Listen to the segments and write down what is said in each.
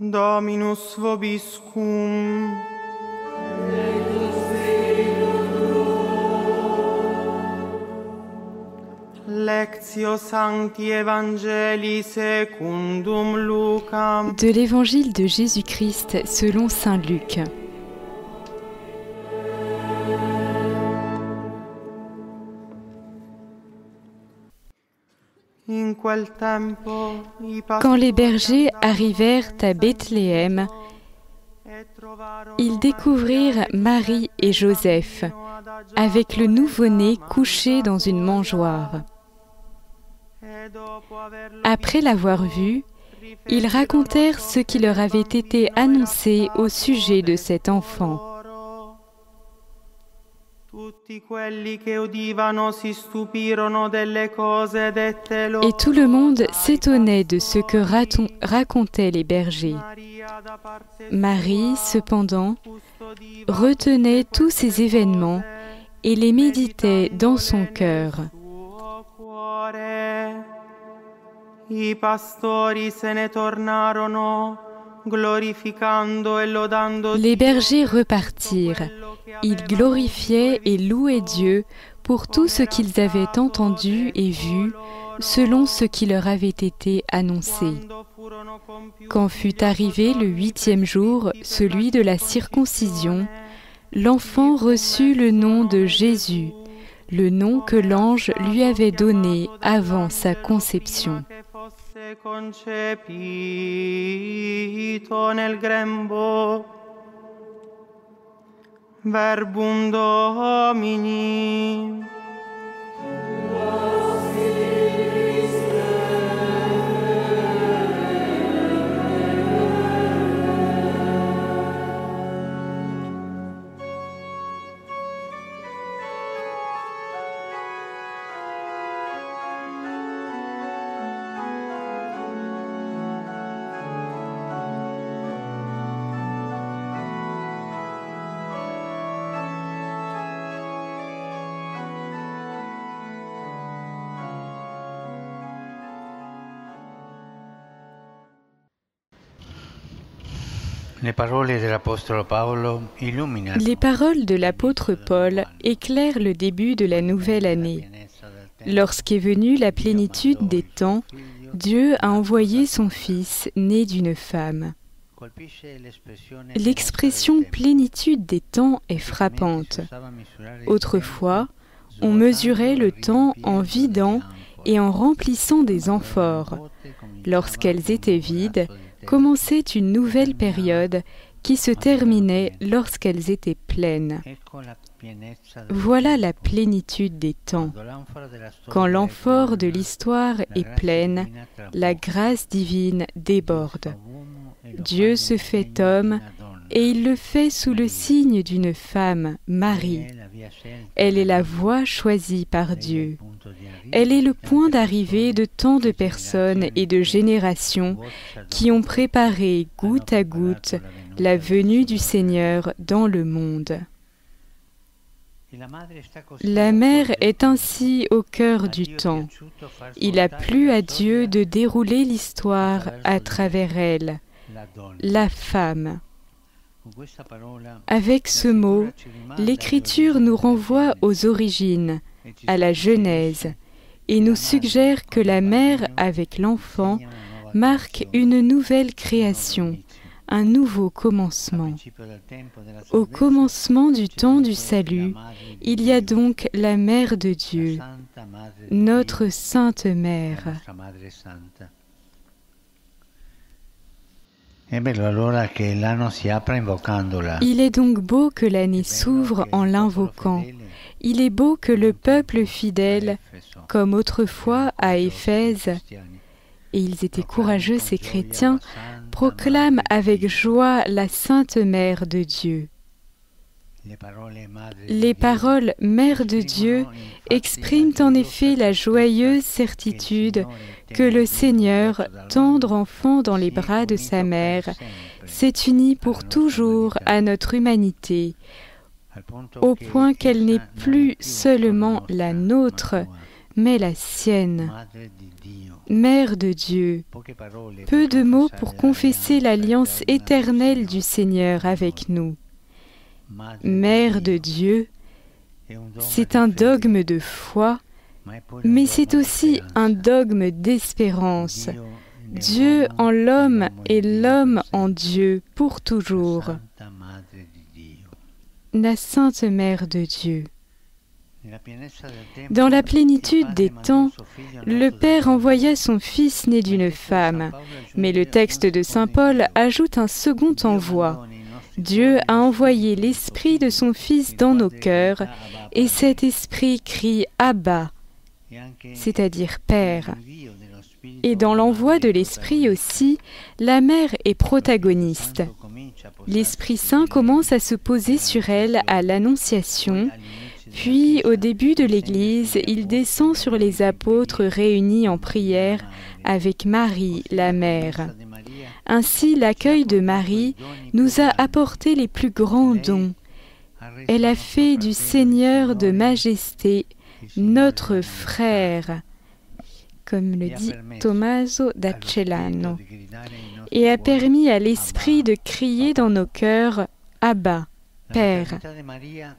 Dominus vobiscum. Lectio Sancti Evangelii secundum Lucam. De l'Évangile de Jésus-Christ selon Saint Luc. Quand les bergers arrivèrent à Bethléem, ils découvrirent Marie et Joseph avec le nouveau-né couché dans une mangeoire. Après l'avoir vu, ils racontèrent ce qui leur avait été annoncé au sujet de cet enfant. Et tout le monde s'étonnait de ce que raton- racontaient les bergers. Marie, cependant, retenait tous ces événements et les méditait dans son cœur. suo cuore. I pastori se ne tornarono glorificando e lodando Les bergers repartirent. Ils glorifiaient et louaient Dieu pour tout ce qu'ils avaient entendu et vu selon ce qui leur avait été annoncé. Quand fut arrivé le huitième jour, celui de la circoncision, l'enfant reçut le nom de Jésus, le nom que l'ange lui avait donné avant sa conception. Verbum domini Les paroles de l'apôtre Paul éclairent le début de la nouvelle année. Lorsqu'est venue la plénitude des temps, Dieu a envoyé son Fils, né d'une femme. L'expression plénitude des temps est frappante. Autrefois, on mesurait le temps en vidant et en remplissant des amphores. Lorsqu'elles étaient vides, commençait une nouvelle période qui se terminait lorsqu'elles étaient pleines. Voilà la plénitude des temps. Quand l'amphore de l'histoire est pleine, la grâce divine déborde. Dieu se fait homme et il le fait sous le signe d'une femme, Marie. Elle est la voie choisie par Dieu. Elle est le point d'arrivée de tant de personnes et de générations qui ont préparé goutte à goutte la venue du Seigneur dans le monde. La mère est ainsi au cœur du temps. Il a plu à Dieu de dérouler l'histoire à travers elle, la femme. Avec ce mot, l'Écriture nous renvoie aux origines, à la Genèse, et nous suggère que la mère avec l'enfant marque une nouvelle création, un nouveau commencement. Au commencement du temps du salut, il y a donc la Mère de Dieu, notre Sainte Mère. Il est donc beau que l'année s'ouvre en l'invoquant. Il est beau que le peuple fidèle, comme autrefois à Éphèse, et ils étaient courageux ces chrétiens, proclament avec joie la Sainte Mère de Dieu. Les paroles Mère de Dieu expriment en effet la joyeuse certitude que le Seigneur, tendre enfant dans les bras de sa mère, s'est uni pour toujours à notre humanité, au point qu'elle n'est plus seulement la nôtre, mais la sienne. Mère de Dieu, peu de mots pour confesser l'alliance éternelle du Seigneur avec nous. Mère de Dieu, c'est un dogme de foi, mais c'est aussi un dogme d'espérance. Dieu en l'homme et l'homme en Dieu pour toujours. La Sainte Mère de Dieu. Dans la plénitude des temps, le Père envoya son Fils né d'une femme, mais le texte de Saint Paul ajoute un second envoi. Dieu a envoyé l'Esprit de son Fils dans nos cœurs, et cet Esprit crie Abba, c'est-à-dire Père. Et dans l'envoi de l'Esprit aussi, la mère est protagoniste. L'Esprit Saint commence à se poser sur elle à l'Annonciation, puis, au début de l'Église, il descend sur les apôtres réunis en prière avec Marie, la mère. Ainsi, l'accueil de Marie nous a apporté les plus grands dons. Elle a fait du Seigneur de majesté notre frère, comme le dit Tommaso d'Acellano, et a permis à l'Esprit de crier dans nos cœurs Abba. Père.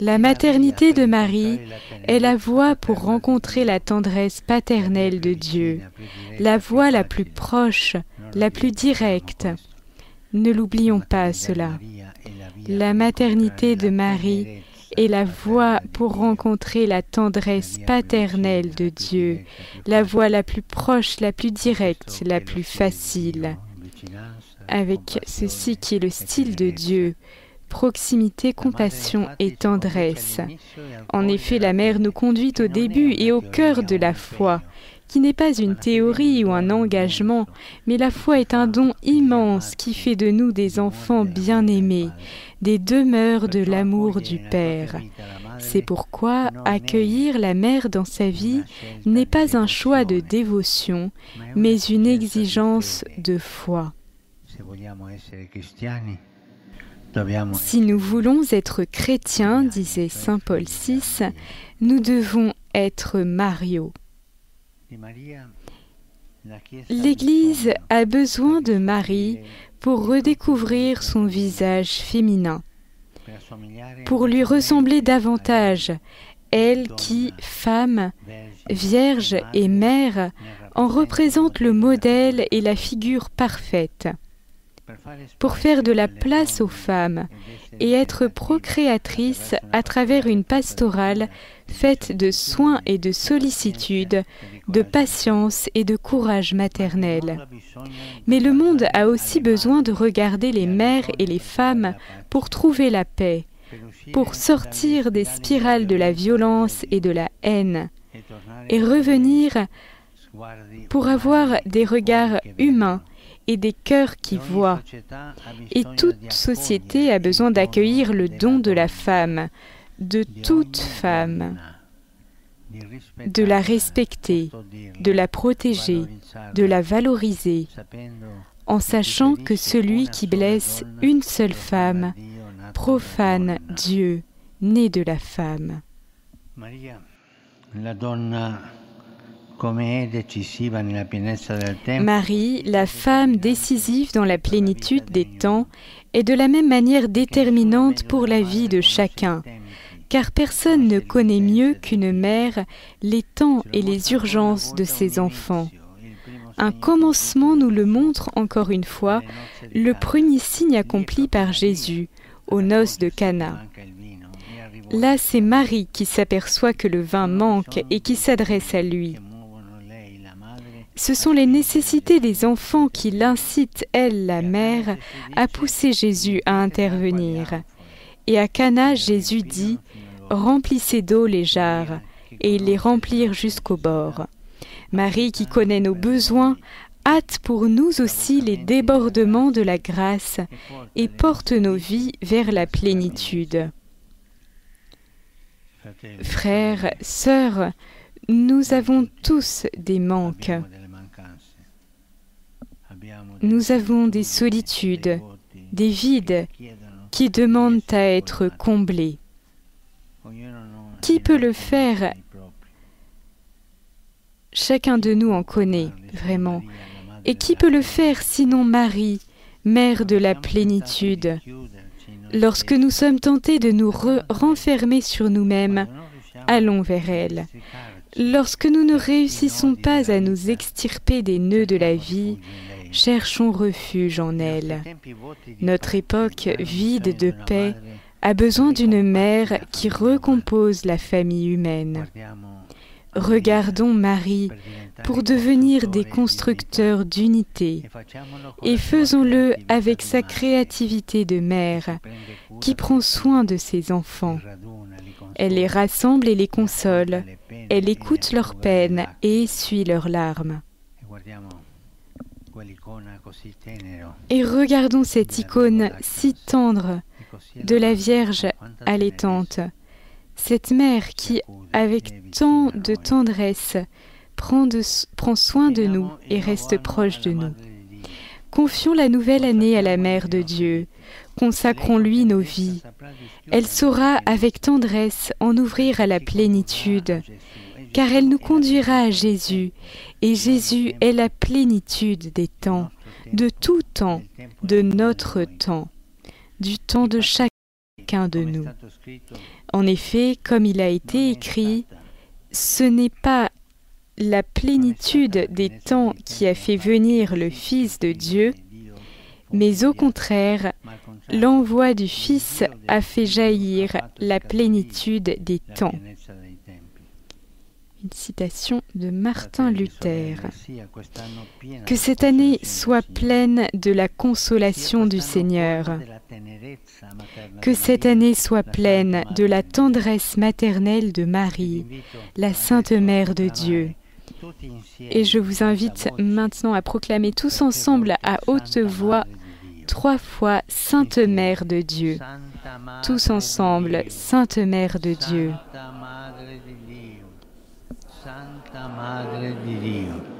La maternité de Marie est la voie pour rencontrer la tendresse paternelle de Dieu, la voie la plus proche, la plus directe. Ne l'oublions pas cela. La maternité de Marie est la voie pour rencontrer la tendresse paternelle de Dieu, la voie la plus proche, la plus directe, la plus facile. Avec ceci qui est le style de Dieu, proximité, compassion et tendresse. En effet, la mère nous conduit au début et au cœur de la foi, qui n'est pas une théorie ou un engagement, mais la foi est un don immense qui fait de nous des enfants bien-aimés, des demeures de l'amour du Père. C'est pourquoi accueillir la mère dans sa vie n'est pas un choix de dévotion, mais une exigence de foi. Si nous voulons être chrétiens, disait Saint Paul VI, nous devons être Mario. L'Église a besoin de Marie pour redécouvrir son visage féminin, pour lui ressembler davantage, elle qui, femme, vierge et mère, en représente le modèle et la figure parfaite. Pour faire de la place aux femmes et être procréatrice à travers une pastorale faite de soins et de sollicitude, de patience et de courage maternel. Mais le monde a aussi besoin de regarder les mères et les femmes pour trouver la paix, pour sortir des spirales de la violence et de la haine, et revenir pour avoir des regards humains et des cœurs qui voient. Et toute société a besoin d'accueillir le don de la femme, de toute femme, de la respecter, de la protéger, de la valoriser, en sachant que celui qui blesse une seule femme profane Dieu, né de la femme. Marie, la femme décisive dans la plénitude des temps, est de la même manière déterminante pour la vie de chacun, car personne ne connaît mieux qu'une mère les temps et les urgences de ses enfants. Un commencement nous le montre encore une fois, le premier signe accompli par Jésus aux noces de Cana. Là, c'est Marie qui s'aperçoit que le vin manque et qui s'adresse à lui. Ce sont les nécessités des enfants qui l'incitent, elle, la mère, à pousser Jésus à intervenir. Et à Cana, Jésus dit Remplissez d'eau les jarres, et ils les remplirent jusqu'au bord. Marie, qui connaît nos besoins, hâte pour nous aussi les débordements de la grâce et porte nos vies vers la plénitude. Frères, sœurs, nous avons tous des manques. Nous avons des solitudes, des vides qui demandent à être comblés. Qui peut le faire? Chacun de nous en connaît, vraiment. Et qui peut le faire sinon Marie, mère de la plénitude? Lorsque nous sommes tentés de nous renfermer sur nous-mêmes, allons vers elle. Lorsque nous ne réussissons pas à nous extirper des nœuds de la vie, cherchons refuge en elle. Notre époque vide de paix a besoin d'une mère qui recompose la famille humaine. Regardons Marie pour devenir des constructeurs d'unité et faisons-le avec sa créativité de mère qui prend soin de ses enfants. Elle les rassemble et les console, elle écoute leurs peines et essuie leurs larmes. Et regardons cette icône si tendre de la Vierge allaitante, cette mère qui, avec tant de tendresse, prend, prend soin de nous et reste proche de nous. Confions la nouvelle année à la Mère de Dieu, consacrons-lui nos vies. Elle saura avec tendresse en ouvrir à la plénitude, car elle nous conduira à Jésus, et Jésus est la plénitude des temps, de tout temps, de notre temps, du temps de chacun de nous. En effet, comme il a été écrit, ce n'est pas la plénitude des temps qui a fait venir le Fils de Dieu, mais au contraire, l'envoi du Fils a fait jaillir la plénitude des temps. Une citation de Martin Luther. Que cette année soit pleine de la consolation du Seigneur. Que cette année soit pleine de la tendresse maternelle de Marie, la Sainte Mère de Dieu et je vous invite maintenant à proclamer tous ensemble à haute voix trois fois Sainte Mère de Dieu. Tous ensemble, Sainte Mère de Dieu. Madre di Dio.